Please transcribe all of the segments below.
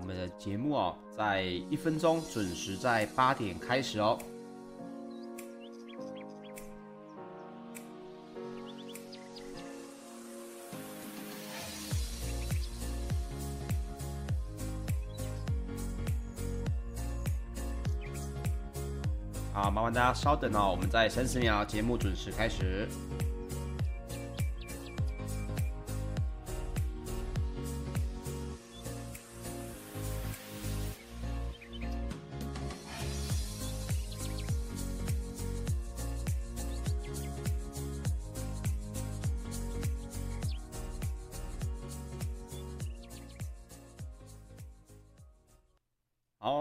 我们的节目哦，在一分钟准时在八点开始哦。好，麻烦大家稍等哦，我们在三十秒，节目准时开始。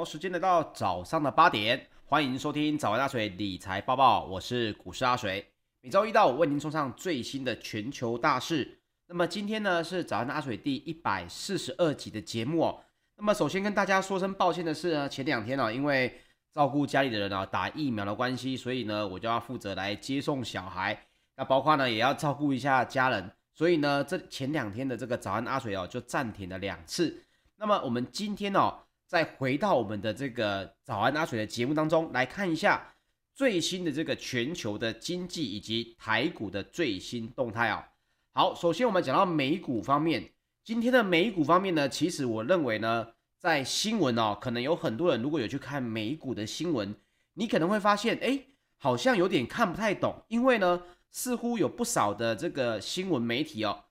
时间来到早上的八点，欢迎收听早安阿水理财报报，我是股市阿水，每周一到五为您送上最新的全球大事。那么今天呢是早安阿水第一百四十二集的节目哦。那么首先跟大家说声抱歉的是呢，前两天呢因为照顾家里的人啊打疫苗的关系，所以呢我就要负责来接送小孩，那包括呢也要照顾一下家人，所以呢这前两天的这个早安阿水哦就暂停了两次。那么我们今天哦。再回到我们的这个早安阿水的节目当中来看一下最新的这个全球的经济以及台股的最新动态啊。好，首先我们讲到美股方面，今天的美股方面呢，其实我认为呢，在新闻哦，可能有很多人如果有去看美股的新闻，你可能会发现，哎，好像有点看不太懂，因为呢，似乎有不少的这个新闻媒体哦，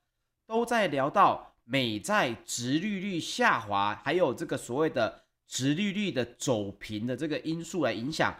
都在聊到。美债殖利率下滑，还有这个所谓的殖利率的走平的这个因素来影响，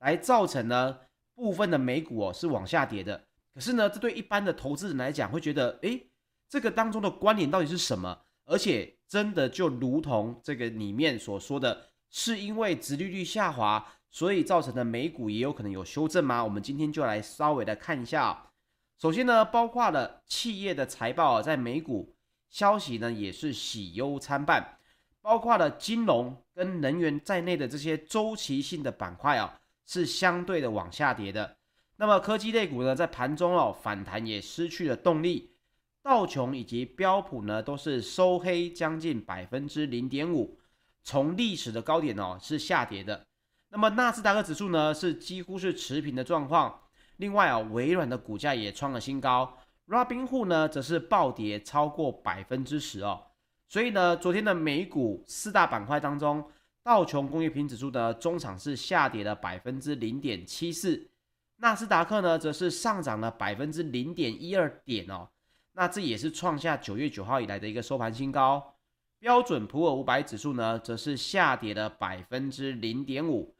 来造成呢部分的美股哦是往下跌的。可是呢，这对一般的投资人来讲会觉得，诶，这个当中的关联到底是什么？而且真的就如同这个里面所说的，是因为殖利率下滑，所以造成的美股也有可能有修正吗？我们今天就来稍微的看一下。首先呢，包括了企业的财报在美股。消息呢也是喜忧参半，包括了金融跟能源在内的这些周期性的板块啊，是相对的往下跌的。那么科技类股呢，在盘中哦反弹也失去了动力，道琼以及标普呢都是收黑将近百分之零点五，从历史的高点哦是下跌的。那么纳斯达克指数呢是几乎是持平的状况，另外啊微软的股价也创了新高。Robinhood 呢，则是暴跌超过百分之十哦，所以呢，昨天的美股四大板块当中，道琼工业平指数的中场是下跌了百分之零点七四，纳斯达克呢，则是上涨了百分之零点一二点哦，那这也是创下九月九号以来的一个收盘新高。标准普尔五百指数呢，则是下跌了百分之零点五，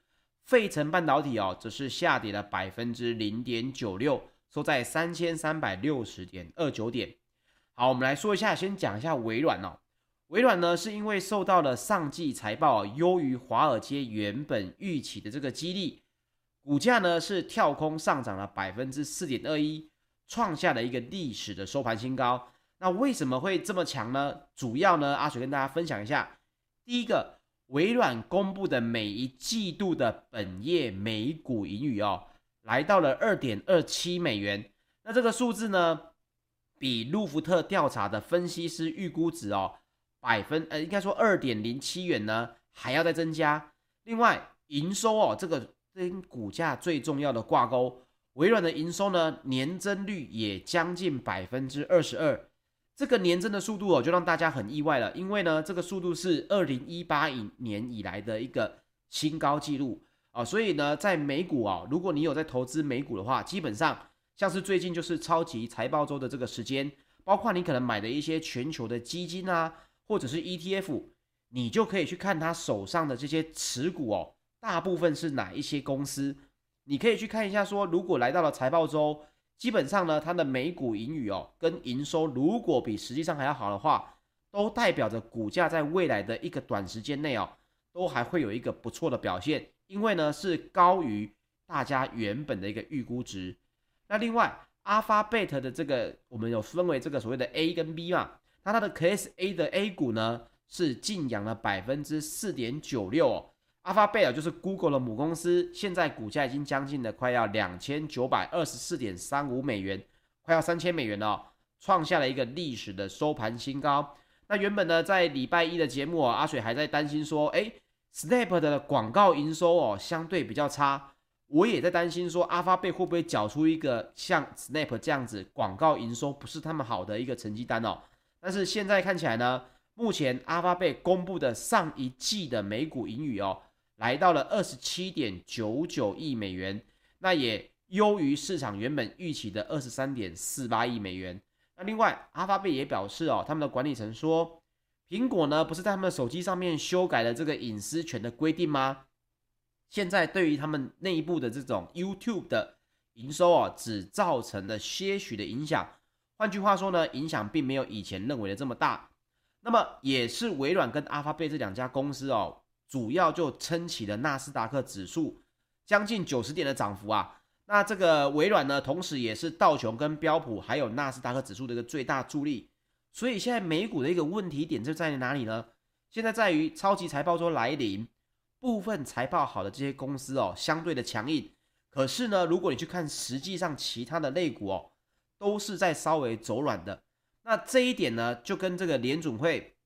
费城半导体哦，则是下跌了百分之零点九六。收在三千三百六十点二九点。好，我们来说一下，先讲一下微软哦。微软呢，是因为受到了上季财报优于华尔街原本预期的这个激励，股价呢是跳空上涨了百分之四点二一，创下了一个历史的收盘新高。那为什么会这么强呢？主要呢，阿水跟大家分享一下。第一个，微软公布的每一季度的本业每股盈余哦。来到了二点二七美元，那这个数字呢，比路孚特调查的分析师预估值哦，百分呃应该说二点零七元呢还要再增加。另外营收哦，这个跟股价最重要的挂钩，微软的营收呢年增率也将近百分之二十二，这个年增的速度哦就让大家很意外了，因为呢这个速度是二零一八年以来的一个新高纪录。啊，所以呢，在美股啊，如果你有在投资美股的话，基本上像是最近就是超级财报周的这个时间，包括你可能买的一些全球的基金啊，或者是 ETF，你就可以去看他手上的这些持股哦，大部分是哪一些公司，你可以去看一下说，如果来到了财报周，基本上呢，它的每股盈余哦，跟营收如果比实际上还要好的话，都代表着股价在未来的一个短时间内哦，都还会有一个不错的表现。因为呢是高于大家原本的一个预估值，那另外 Alphabet 的这个我们有分为这个所谓的 A 跟 B 嘛，那它的 Class A 的 A 股呢是劲扬了百分之四点九六哦，Alphabet 就是 Google 的母公司，现在股价已经将近了快要两千九百二十四点三五美元，快要三千美元了哦，创下了一个历史的收盘新高。那原本呢，在礼拜一的节目啊，阿水还在担心说，哎，Snap 的广告营收哦，相对比较差。我也在担心说，阿发贝会不会缴出一个像 Snap 这样子广告营收不是他们好的一个成绩单哦。但是现在看起来呢，目前阿发贝公布的上一季的每股盈余哦，来到了二十七点九九亿美元，那也优于市场原本预期的二十三点四八亿美元。那另外，阿发贝也表示哦，他们的管理层说，苹果呢不是在他们的手机上面修改了这个隐私权的规定吗？现在对于他们内部的这种 YouTube 的营收啊，只造成了些许的影响。换句话说呢，影响并没有以前认为的这么大。那么也是微软跟阿发贝这两家公司哦，主要就撑起了纳斯达克指数将近九十点的涨幅啊。那这个微软呢，同时也是道琼跟标普还有纳斯达克指数的一个最大助力。所以现在美股的一个问题点就在于哪里呢？现在在于超级财报周来临。部分财报好的这些公司哦，相对的强硬。可是呢，如果你去看实际上其他的类股哦，都是在稍微走软的。那这一点呢，就跟这个联准会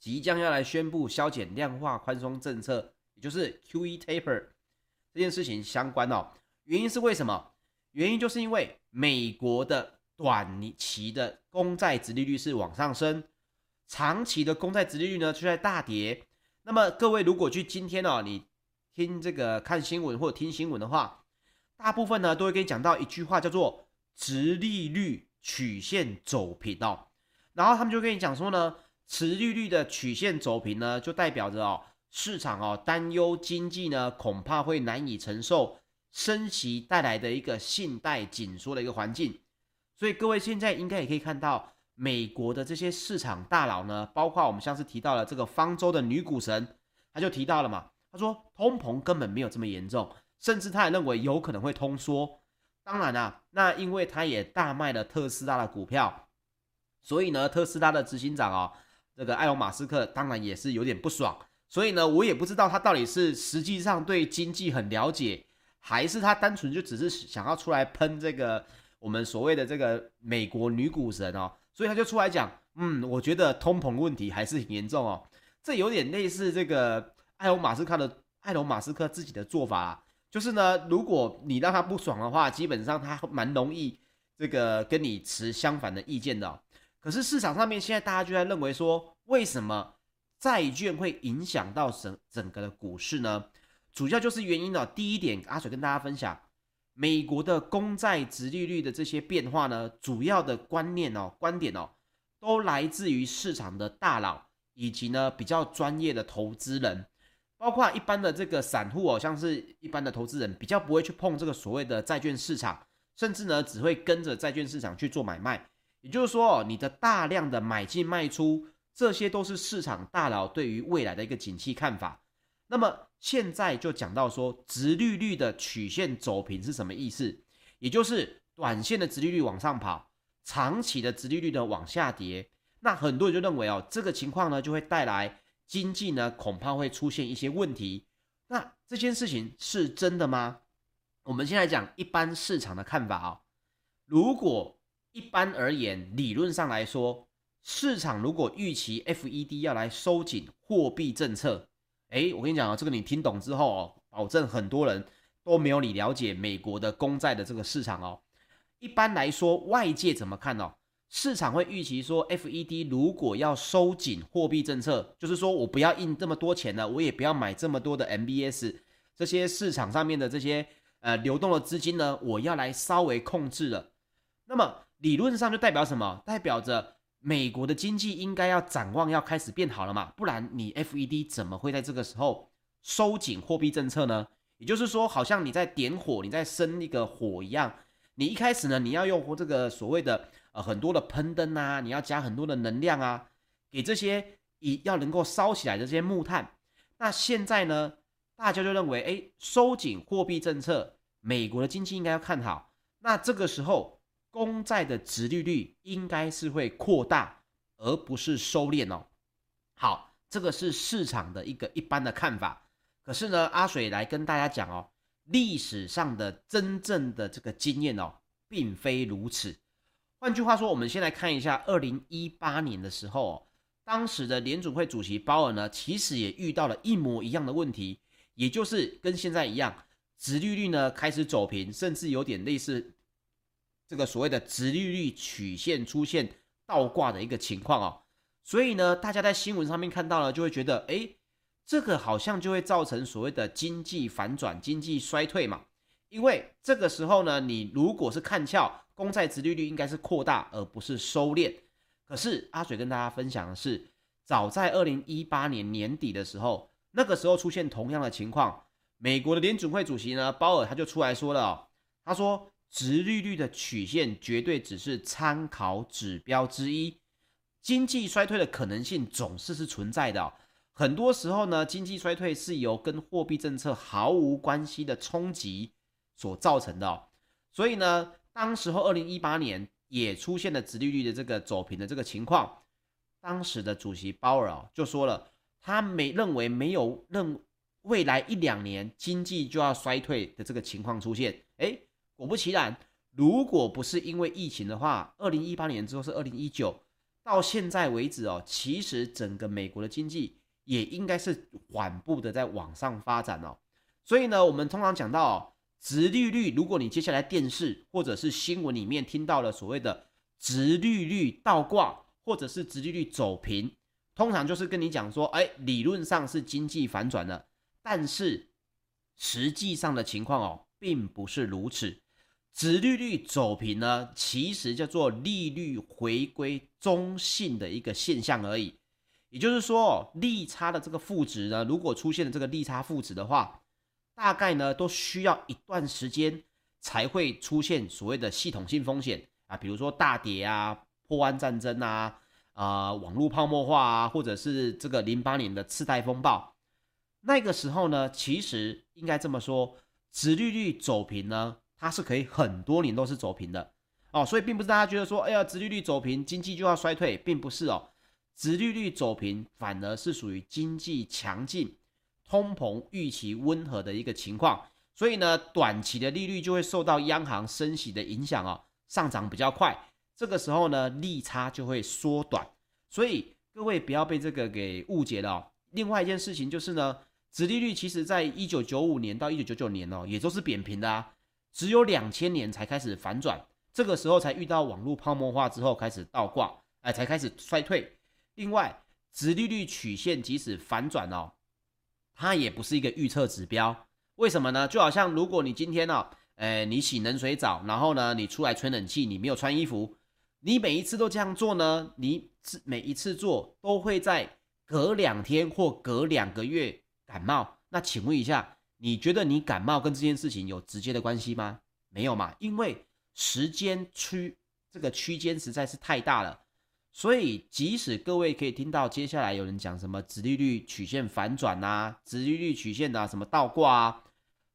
即将要来宣布削减量化宽松政策，也就是 QE taper 这件事情相关哦。原因是为什么？原因就是因为美国的短期的公债殖利率是往上升，长期的公债殖利率呢却在大跌。那么各位，如果去今天哦，你听这个看新闻或者听新闻的话，大部分呢都会跟你讲到一句话，叫做“殖利率曲线走平”哦。然后他们就跟你讲说呢，殖利率的曲线走平呢，就代表着哦，市场哦担忧经济呢恐怕会难以承受升息带来的一个信贷紧缩的一个环境。所以各位现在应该也可以看到。美国的这些市场大佬呢，包括我们像是提到了这个方舟的女股神，他就提到了嘛，他说通膨根本没有这么严重，甚至他也认为有可能会通缩。当然啊，那因为他也大卖了特斯拉的股票，所以呢，特斯拉的执行长啊，这个埃隆·马斯克当然也是有点不爽。所以呢，我也不知道他到底是实际上对经济很了解，还是他单纯就只是想要出来喷这个我们所谓的这个美国女股神哦。所以他就出来讲，嗯，我觉得通膨问题还是很严重哦。这有点类似这个埃隆马斯克的埃隆马斯克自己的做法啊，就是呢，如果你让他不爽的话，基本上他蛮容易这个跟你持相反的意见的。可是市场上面现在大家就在认为说，为什么债券会影响到整整个的股市呢？主要就是原因呢，第一点，阿水跟大家分享。美国的公债殖利率的这些变化呢，主要的观念哦、观点哦，都来自于市场的大佬以及呢比较专业的投资人，包括一般的这个散户哦，像是一般的投资人比较不会去碰这个所谓的债券市场，甚至呢只会跟着债券市场去做买卖。也就是说哦，你的大量的买进卖出，这些都是市场大佬对于未来的一个景气看法。那么现在就讲到说，殖利率的曲线走平是什么意思？也就是短线的殖利率往上跑，长期的殖利率呢往下跌。那很多人就认为哦，这个情况呢就会带来经济呢恐怕会出现一些问题。那这件事情是真的吗？我们先来讲一般市场的看法啊、哦。如果一般而言，理论上来说，市场如果预期 FED 要来收紧货币政策。哎，我跟你讲啊，这个你听懂之后哦，保证很多人都没有你了解美国的公债的这个市场哦。一般来说，外界怎么看哦？市场会预期说，FED 如果要收紧货币政策，就是说我不要印这么多钱了，我也不要买这么多的 MBS，这些市场上面的这些呃流动的资金呢，我要来稍微控制了。那么理论上就代表什么？代表着。美国的经济应该要展望要开始变好了嘛，不然你 FED 怎么会在这个时候收紧货币政策呢？也就是说，好像你在点火，你在生一个火一样。你一开始呢，你要用这个所谓的呃很多的喷灯啊，你要加很多的能量啊，给这些以要能够烧起来的这些木炭。那现在呢，大家就认为，哎，收紧货币政策，美国的经济应该要看好。那这个时候。公债的殖利率应该是会扩大，而不是收敛哦。好，这个是市场的一个一般的看法。可是呢，阿水来跟大家讲哦，历史上的真正的这个经验哦，并非如此。换句话说，我们先来看一下二零一八年的时候，哦当时的联准会主席鲍尔呢，其实也遇到了一模一样的问题，也就是跟现在一样，殖利率呢开始走平，甚至有点类似这个所谓的殖利率曲线出现倒挂的一个情况哦。所以呢，大家在新闻上面看到了，就会觉得，哎，这个好像就会造成所谓的经济反转、经济衰退嘛。因为这个时候呢，你如果是看俏，公债殖利率应该是扩大，而不是收敛。可是阿水跟大家分享的是，早在二零一八年年底的时候，那个时候出现同样的情况，美国的联准会主席呢，鲍尔他就出来说了哦，他说，殖利率的曲线绝对只是参考指标之一，经济衰退的可能性总是是存在的。很多时候呢，经济衰退是由跟货币政策毫无关系的冲击所造成的。所以呢，当时候二零一八年。也出现了殖利率的这个走平的这个情况，当时的主席鲍尔啊就说了，他没认为没有认未来一两年经济就要衰退的这个情况出现。诶，果不其然，如果不是因为疫情的话，二零一八年之后是二零一九，到现在为止哦，其实整个美国的经济也应该是缓步的在往上发展哦。所以呢，我们通常讲到哦。殖利率，如果你接下来电视或者是新闻里面听到了所谓的殖利率倒挂，或者是殖利率走平，通常就是跟你讲说，哎，理论上是经济反转了，但是实际上的情况哦，并不是如此。殖利率走平呢，其实叫做利率回归中性的一个现象而已。也就是说，利差的这个负值呢，如果出现了这个利差负值的话，大概呢都需要一段时间才会出现所谓的系统性风险啊，比如说大跌啊、破湾战争啊、啊、呃、网络泡沫化啊，或者是这个零八年的次贷风暴。那个时候呢，其实应该这么说，殖利率走平呢，它是可以很多年都是走平的哦，所以并不是大家觉得说，哎呀，殖利率走平，经济就要衰退，并不是哦，殖利率走平反而是属于经济强劲。通膨预期温和的一个情况，所以呢，短期的利率就会受到央行升息的影响哦，上涨比较快。这个时候呢，利差就会缩短。所以各位不要被这个给误解了哦。另外一件事情就是呢，殖利率其实在一九九五年到一九九九年哦，也都是扁平的啊，只有两千年才开始反转，这个时候才遇到网络泡沫化之后开始倒挂，哎，才开始衰退。另外，直利率曲线即使反转哦。它也不是一个预测指标，为什么呢？就好像如果你今天呢、哦，诶，你洗冷水澡，然后呢，你出来吹冷气，你没有穿衣服，你每一次都这样做呢，你每一次做都会在隔两天或隔两个月感冒。那请问一下，你觉得你感冒跟这件事情有直接的关系吗？没有嘛，因为时间区这个区间实在是太大了。所以，即使各位可以听到接下来有人讲什么殖利率曲线反转啊，殖利率曲线的、什么倒挂啊，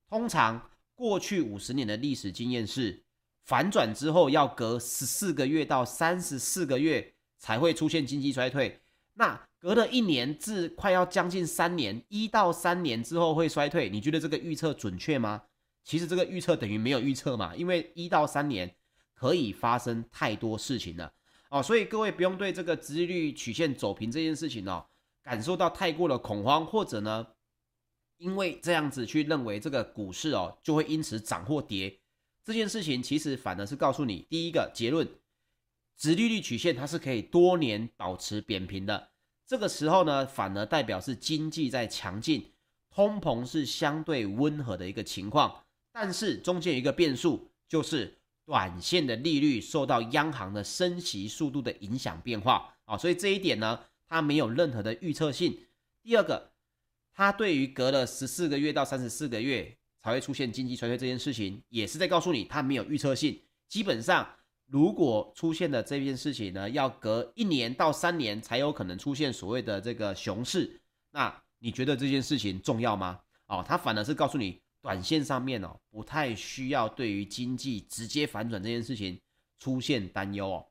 通常过去五十年的历史经验是，反转之后要隔十四个月到三十四个月才会出现经济衰退。那隔了一年至快要将近三年，一到三年之后会衰退，你觉得这个预测准确吗？其实这个预测等于没有预测嘛，因为一到三年可以发生太多事情了。哦，所以各位不用对这个殖利率曲线走平这件事情哦，感受到太过的恐慌，或者呢，因为这样子去认为这个股市哦就会因此涨或跌，这件事情其实反而是告诉你第一个结论，殖利率曲线它是可以多年保持扁平的，这个时候呢，反而代表是经济在强劲，通膨是相对温和的一个情况，但是中间有一个变数就是。短线的利率受到央行的升息速度的影响变化啊，所以这一点呢，它没有任何的预测性。第二个，它对于隔了十四个月到三十四个月才会出现经济衰退这件事情，也是在告诉你它没有预测性。基本上，如果出现的这件事情呢，要隔一年到三年才有可能出现所谓的这个熊市，那你觉得这件事情重要吗？哦，它反而是告诉你。短线上面哦，不太需要对于经济直接反转这件事情出现担忧哦。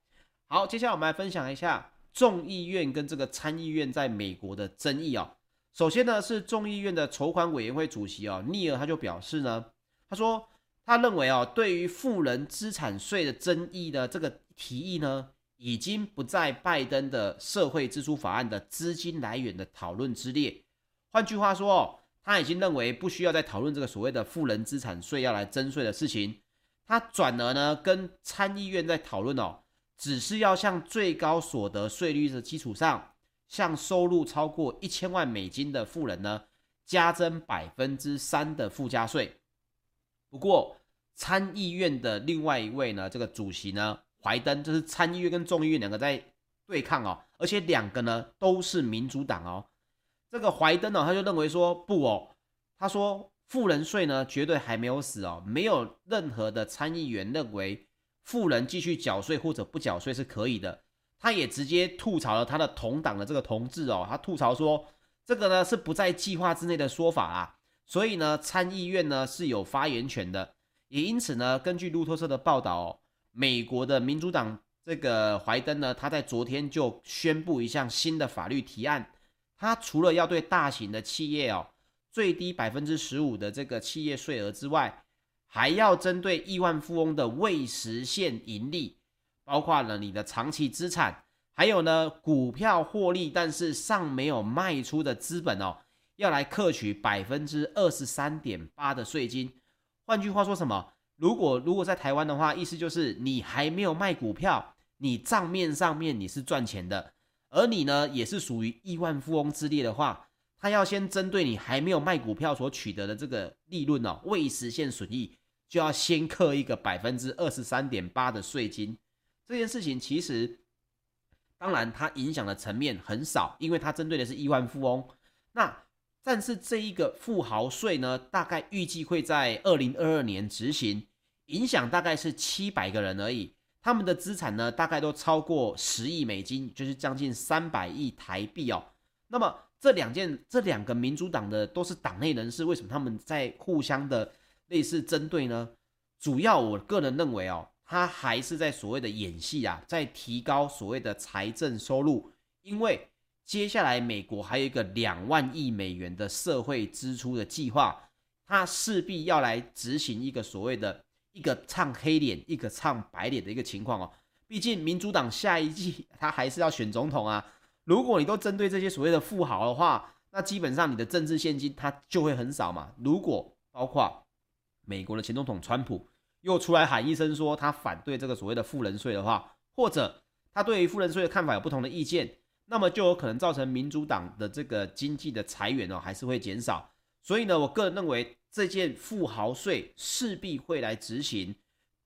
好，接下来我们来分享一下众议院跟这个参议院在美国的争议哦。首先呢，是众议院的筹款委员会主席哦，尼尔他就表示呢，他说他认为哦，对于富人资产税的争议的这个提议呢，已经不在拜登的社会支出法案的资金来源的讨论之列。换句话说哦，他已经认为不需要再讨论这个所谓的富人资产税要来征税的事情。他转而呢跟参议院在讨论哦，只是要向最高所得税率的基础上，向收入超过一千万美金的富人呢加征百分之三的附加税。不过参议院的另外一位呢，这个主席呢怀登，就是参议院跟众议院两个在对抗哦，而且两个呢都是民主党哦。这个怀登呢，他就认为说不哦，他说。富人税呢，绝对还没有死哦，没有任何的参议员认为富人继续缴税或者不缴税是可以的。他也直接吐槽了他的同党的这个同志哦，他吐槽说这个呢是不在计划之内的说法啊，所以呢参议院呢是有发言权的，也因此呢，根据路透社的报道哦，美国的民主党这个怀登呢，他在昨天就宣布一项新的法律提案，他除了要对大型的企业哦。最低百分之十五的这个企业税额之外，还要针对亿万富翁的未实现盈利，包括了你的长期资产，还有呢股票获利但是尚没有卖出的资本哦，要来课取百分之二十三点八的税金。换句话说什么？如果如果在台湾的话，意思就是你还没有卖股票，你账面上面你是赚钱的，而你呢也是属于亿万富翁之列的话。他要先针对你还没有卖股票所取得的这个利润哦，未实现损益，就要先课一个百分之二十三点八的税金。这件事情其实，当然它影响的层面很少，因为它针对的是亿万富翁。那但是这一个富豪税呢，大概预计会在二零二二年执行，影响大概是七百个人而已。他们的资产呢，大概都超过十亿美金，就是将近三百亿台币哦。那么这两件，这两个民主党的都是党内人士，为什么他们在互相的类似针对呢？主要我个人认为哦，他还是在所谓的演戏啊，在提高所谓的财政收入，因为接下来美国还有一个两万亿美元的社会支出的计划，他势必要来执行一个所谓的一个唱黑脸，一个唱白脸的一个情况哦。毕竟民主党下一季 他还是要选总统啊。如果你都针对这些所谓的富豪的话，那基本上你的政治现金它就会很少嘛。如果包括美国的前总统川普又出来喊一声说他反对这个所谓的富人税的话，或者他对于富人税的看法有不同的意见，那么就有可能造成民主党的这个经济的裁员哦还是会减少。所以呢，我个人认为这件富豪税势必会来执行，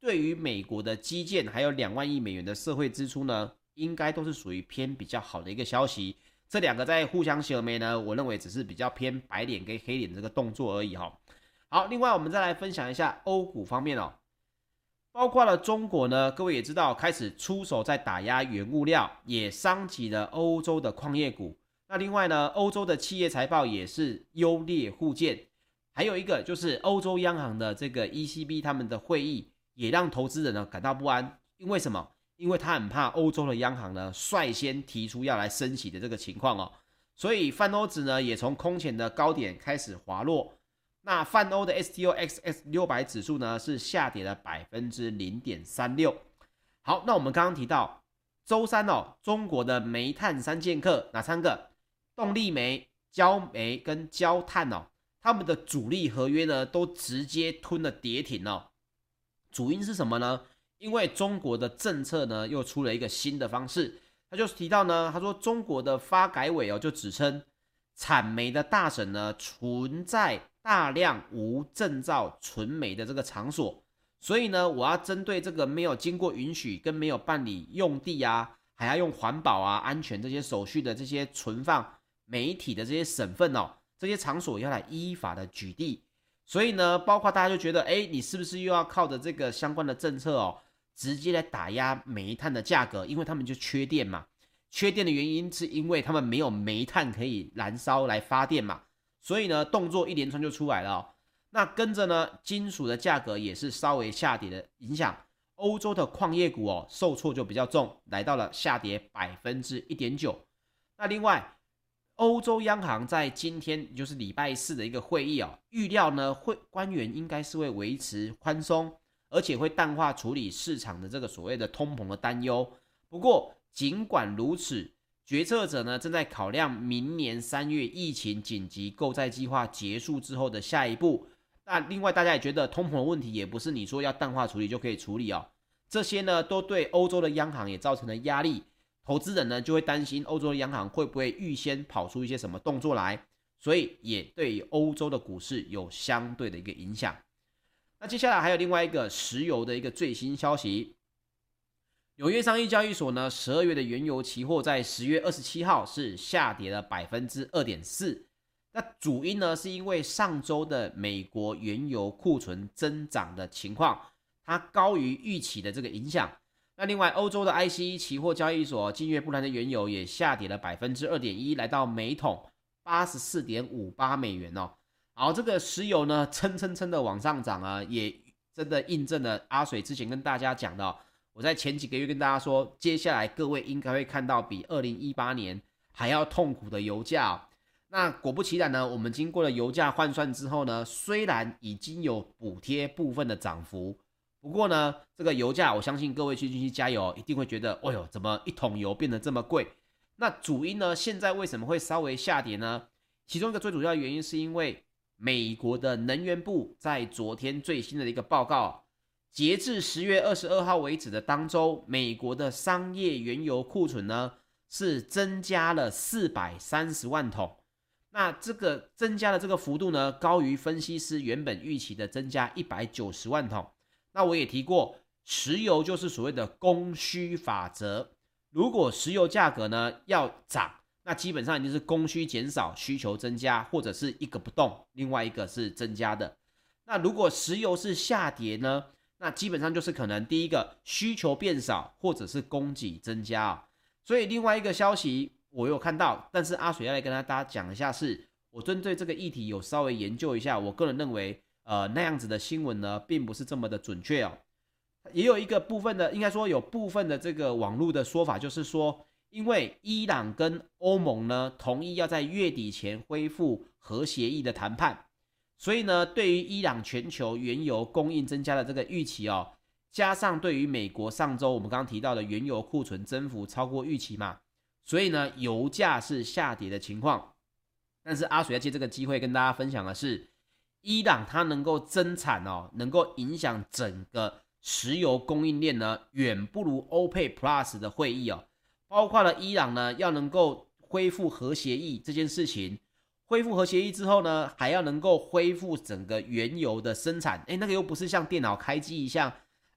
对于美国的基建还有两万亿美元的社会支出呢。应该都是属于偏比较好的一个消息，这两个在互相协媒呢，我认为只是比较偏白脸跟黑脸这个动作而已哈。好，另外我们再来分享一下欧股方面哦，包括了中国呢，各位也知道开始出手在打压原物料，也伤及了欧洲的矿业股。那另外呢，欧洲的企业财报也是优劣互见，还有一个就是欧洲央行的这个 ECB 他们的会议也让投资人呢感到不安，因为什么？因为他很怕欧洲的央行呢率先提出要来升息的这个情况哦，所以泛欧指呢也从空前的高点开始滑落。那泛欧的 STOXX 六百指数呢是下跌了百分之零点三六。好，那我们刚刚提到周三哦，中国的煤炭三剑客哪三个？动力煤、焦煤跟焦炭哦，他们的主力合约呢都直接吞了跌停哦。主因是什么呢？因为中国的政策呢，又出了一个新的方式，他就是提到呢，他说中国的发改委哦，就指称产煤的大省呢存在大量无证照存煤的这个场所，所以呢，我要针对这个没有经过允许跟没有办理用地啊，还要用环保啊、安全这些手续的这些存放煤体的这些省份哦，这些场所要来依法的举地，所以呢，包括大家就觉得，哎，你是不是又要靠着这个相关的政策哦？直接来打压煤炭的价格，因为他们就缺电嘛。缺电的原因是因为他们没有煤炭可以燃烧来发电嘛。所以呢，动作一连串就出来了。那跟着呢，金属的价格也是稍微下跌的影响。欧洲的矿业股哦，受挫就比较重，来到了下跌百分之一点九。那另外，欧洲央行在今天就是礼拜四的一个会议哦，预料呢会官员应该是会维持宽松。而且会淡化处理市场的这个所谓的通膨的担忧，不过尽管如此，决策者呢正在考量明年三月疫情紧急购债计划结束之后的下一步。那另外大家也觉得通膨问题也不是你说要淡化处理就可以处理哦。这些呢都对欧洲的央行也造成了压力，投资人呢就会担心欧洲的央行会不会预先跑出一些什么动作来，所以也对欧洲的股市有相对的一个影响。那接下来还有另外一个石油的一个最新消息。纽约商业交易所呢，十二月的原油期货在十月二十七号是下跌了百分之二点四。那主因呢，是因为上周的美国原油库存增长的情况，它高于预期的这个影响。那另外，欧洲的 ICE 期货交易所，近月布兰的原油也下跌了百分之二点一，来到每桶八十四点五八美元哦。好，这个石油呢，蹭蹭蹭的往上涨啊，也真的印证了阿水之前跟大家讲的。我在前几个月跟大家说，接下来各位应该会看到比二零一八年还要痛苦的油价。那果不其然呢，我们经过了油价换算之后呢，虽然已经有补贴部分的涨幅，不过呢，这个油价我相信各位去进去加油一定会觉得，哦呦，怎么一桶油变得这么贵？那主因呢，现在为什么会稍微下跌呢？其中一个最主要的原因是因为美国的能源部在昨天最新的一个报告。截至十月二十二号为止的当周，美国的商业原油库存呢是增加了四百三十万桶。那这个增加的这个幅度呢，高于分析师原本预期的增加一百九十万桶。那我也提过，石油就是所谓的供需法则。如果石油价格呢要涨，那基本上一定是供需减少，需求增加，或者是一个不动，另外一个是增加的。那如果石油是下跌呢？那基本上就是可能第一个需求变少，或者是供给增加啊。所以另外一个消息我有看到，但是阿水要来跟大家讲一下是，是我针对这个议题有稍微研究一下。我个人认为，呃，那样子的新闻呢，并不是这么的准确哦。也有一个部分的，应该说有部分的这个网络的说法，就是说，因为伊朗跟欧盟呢同意要在月底前恢复核协议的谈判。所以呢，对于伊朗全球原油供应增加的这个预期哦，加上对于美国上周我们刚刚提到的原油库存增幅超过预期嘛，所以呢，油价是下跌的情况。但是阿水要借这个机会跟大家分享的是，伊朗它能够增产哦，能够影响整个石油供应链呢，远不如欧佩 Plus 的会议哦，包括了伊朗呢要能够恢复核协议这件事情。恢复核协议之后呢，还要能够恢复整个原油的生产。诶，那个又不是像电脑开机一样，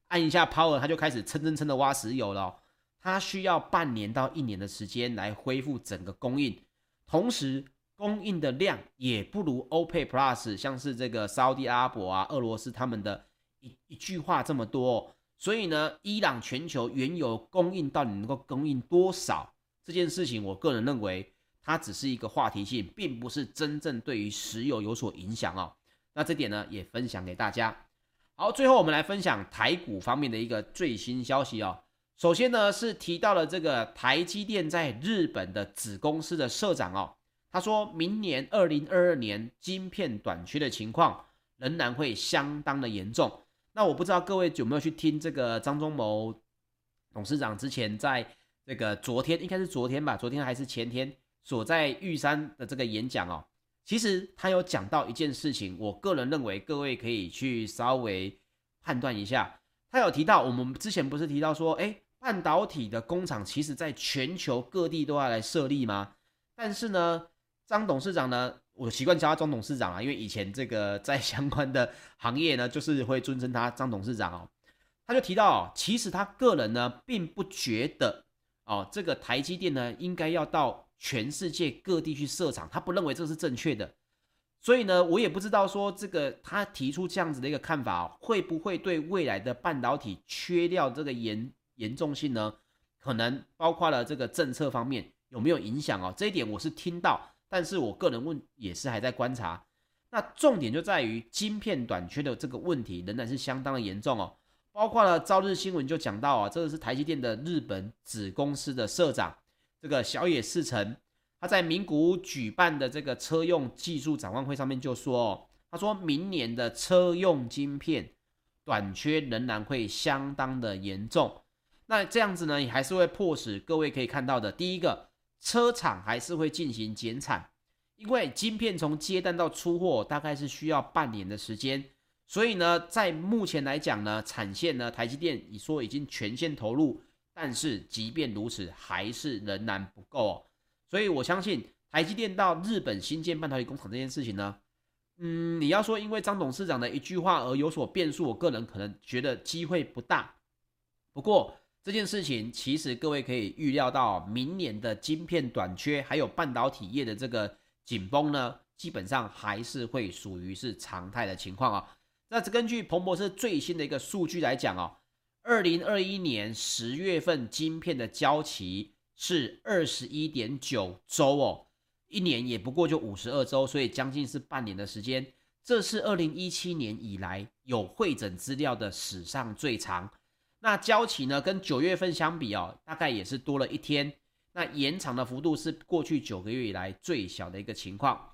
按一下 power 它就开始蹭蹭蹭的挖石油了。它需要半年到一年的时间来恢复整个供应，同时供应的量也不如 OPEC Plus，像是这个沙特阿拉伯啊、俄罗斯他们的一一句话这么多。所以呢，伊朗全球原油供应到底能够供应多少这件事情，我个人认为。它只是一个话题性，并不是真正对于石油有所影响哦。那这点呢，也分享给大家。好，最后我们来分享台股方面的一个最新消息哦。首先呢，是提到了这个台积电在日本的子公司的社长哦，他说明年二零二二年晶片短缺的情况仍然会相当的严重。那我不知道各位有没有去听这个张忠谋董事长之前在这个昨天，应该是昨天吧，昨天还是前天。所在玉山的这个演讲哦，其实他有讲到一件事情，我个人认为各位可以去稍微判断一下。他有提到，我们之前不是提到说，诶，半导体的工厂其实在全球各地都要来设立吗？但是呢，张董事长呢，我习惯叫他张董事长啊，因为以前这个在相关的行业呢，就是会尊称他张董事长哦。他就提到，其实他个人呢，并不觉得哦，这个台积电呢，应该要到。全世界各地去设厂，他不认为这是正确的，所以呢，我也不知道说这个他提出这样子的一个看法，会不会对未来的半导体缺料这个严严重性呢？可能包括了这个政策方面有没有影响哦？这一点我是听到，但是我个人问也是还在观察。那重点就在于晶片短缺的这个问题仍然是相当的严重哦，包括了朝日新闻就讲到啊，这个是台积电的日本子公司的社长。这个小野士成，他在名古屋举办的这个车用技术展望会上面就说，哦，他说明年的车用晶片短缺仍然会相当的严重。那这样子呢，也还是会迫使各位可以看到的，第一个，车厂还是会进行减产，因为晶片从接单到出货大概是需要半年的时间，所以呢，在目前来讲呢，产线呢，台积电已说已经全线投入，但是即便如此，还是仍然不够哦。所以我相信台积电到日本新建半导体工厂这件事情呢，嗯，你要说因为张董事长的一句话而有所变数，我个人可能觉得机会不大。不过这件事情其实各位可以预料到，明年的晶片短缺还有半导体业的这个紧绷呢，基本上还是会属于是常态的情况啊。那根据彭博社最新的一个数据来讲哦，二零二一年十月份晶片的交期是二十一点九周哦。一年也不过就五十二周，所以将近是半年的时间。这是二零一七年以来有会诊资料的史上最长。那交期呢，跟九月份相比哦，大概也是多了一天。那延长的幅度是过去九个月以来最小的一个情况。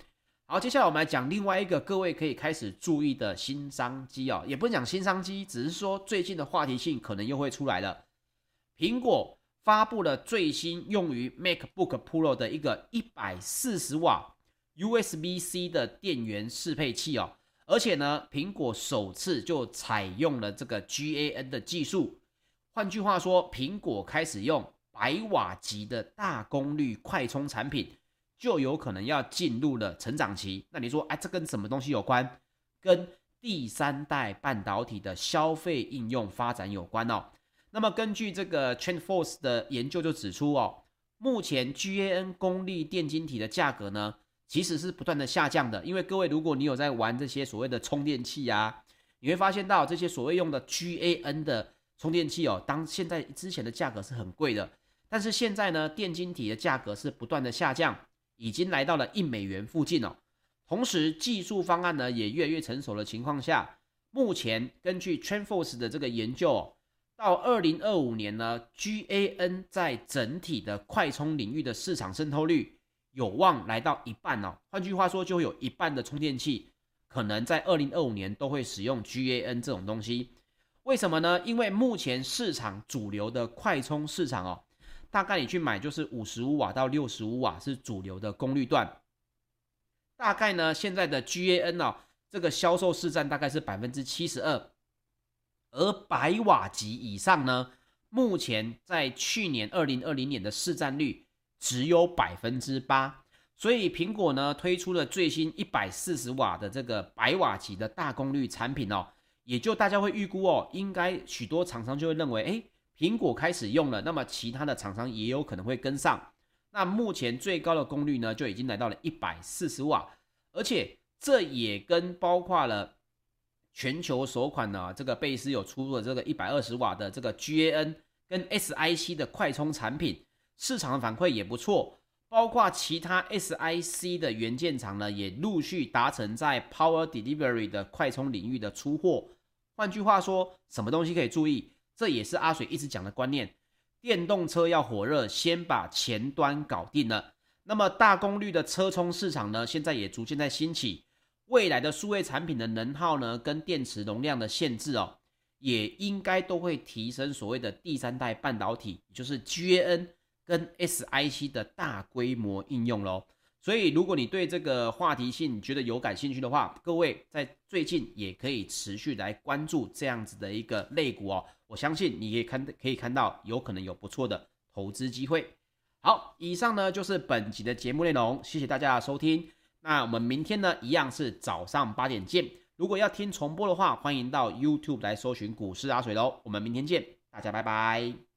好，接下来我们来讲另外一个各位可以开始注意的新商机哦，也不能讲新商机，只是说最近的话题性可能又会出来了。苹果。发布了最新用于 MacBook Pro 的一个一百四十瓦 USB-C 的电源适配器哦，而且呢，苹果首次就采用了这个 GaN 的技术。换句话说，苹果开始用百瓦级的大功率快充产品，就有可能要进入了成长期。那你说，哎，这跟什么东西有关？跟第三代半导体的消费应用发展有关哦。那么根据这个 TrendForce 的研究就指出哦，目前 GaN 功率电晶体的价格呢，其实是不断的下降的。因为各位，如果你有在玩这些所谓的充电器啊，你会发现到这些所谓用的 GaN 的充电器哦，当现在之前的价格是很贵的，但是现在呢，电晶体的价格是不断的下降，已经来到了一美元附近哦。同时，技术方案呢也越来越成熟的情况下，目前根据 TrendForce 的这个研究哦。到二零二五年呢，GaN 在整体的快充领域的市场渗透率有望来到一半哦。换句话说，就会有一半的充电器可能在二零二五年都会使用 GaN 这种东西。为什么呢？因为目前市场主流的快充市场哦，大概你去买就是五十五瓦到六十五瓦是主流的功率段。大概呢，现在的 GaN 哦，这个销售市占大概是百分之七十二。而百瓦级以上呢，目前在去年二零二零年的市占率只有百分之八，所以苹果呢推出了最新一百四十瓦的这个百瓦级的大功率产品哦，也就大家会预估哦，应该许多厂商就会认为，哎，苹果开始用了，那么其他的厂商也有可能会跟上。那目前最高的功率呢就已经来到了一百四十瓦，而且这也跟包括了。全球首款呢，这个贝斯有出入的这个一百二十瓦的这个 GaN 跟 SiC 的快充产品，市场的反馈也不错。包括其他 SiC 的元件厂呢，也陆续达成在 Power Delivery 的快充领域的出货。换句话说，什么东西可以注意？这也是阿水一直讲的观念：电动车要火热，先把前端搞定了。那么大功率的车充市场呢，现在也逐渐在兴起。未来的数位产品的能耗呢，跟电池容量的限制哦，也应该都会提升所谓的第三代半导体，就是 GaN 跟 SiC 的大规模应用喽。所以，如果你对这个话题性你觉得有感兴趣的话，各位在最近也可以持续来关注这样子的一个类股哦。我相信你可以看可以看到，有可能有不错的投资机会。好，以上呢就是本集的节目内容，谢谢大家的收听。那我们明天呢，一样是早上八点见。如果要听重播的话，欢迎到 YouTube 来搜寻股市阿水喽。我们明天见，大家拜拜。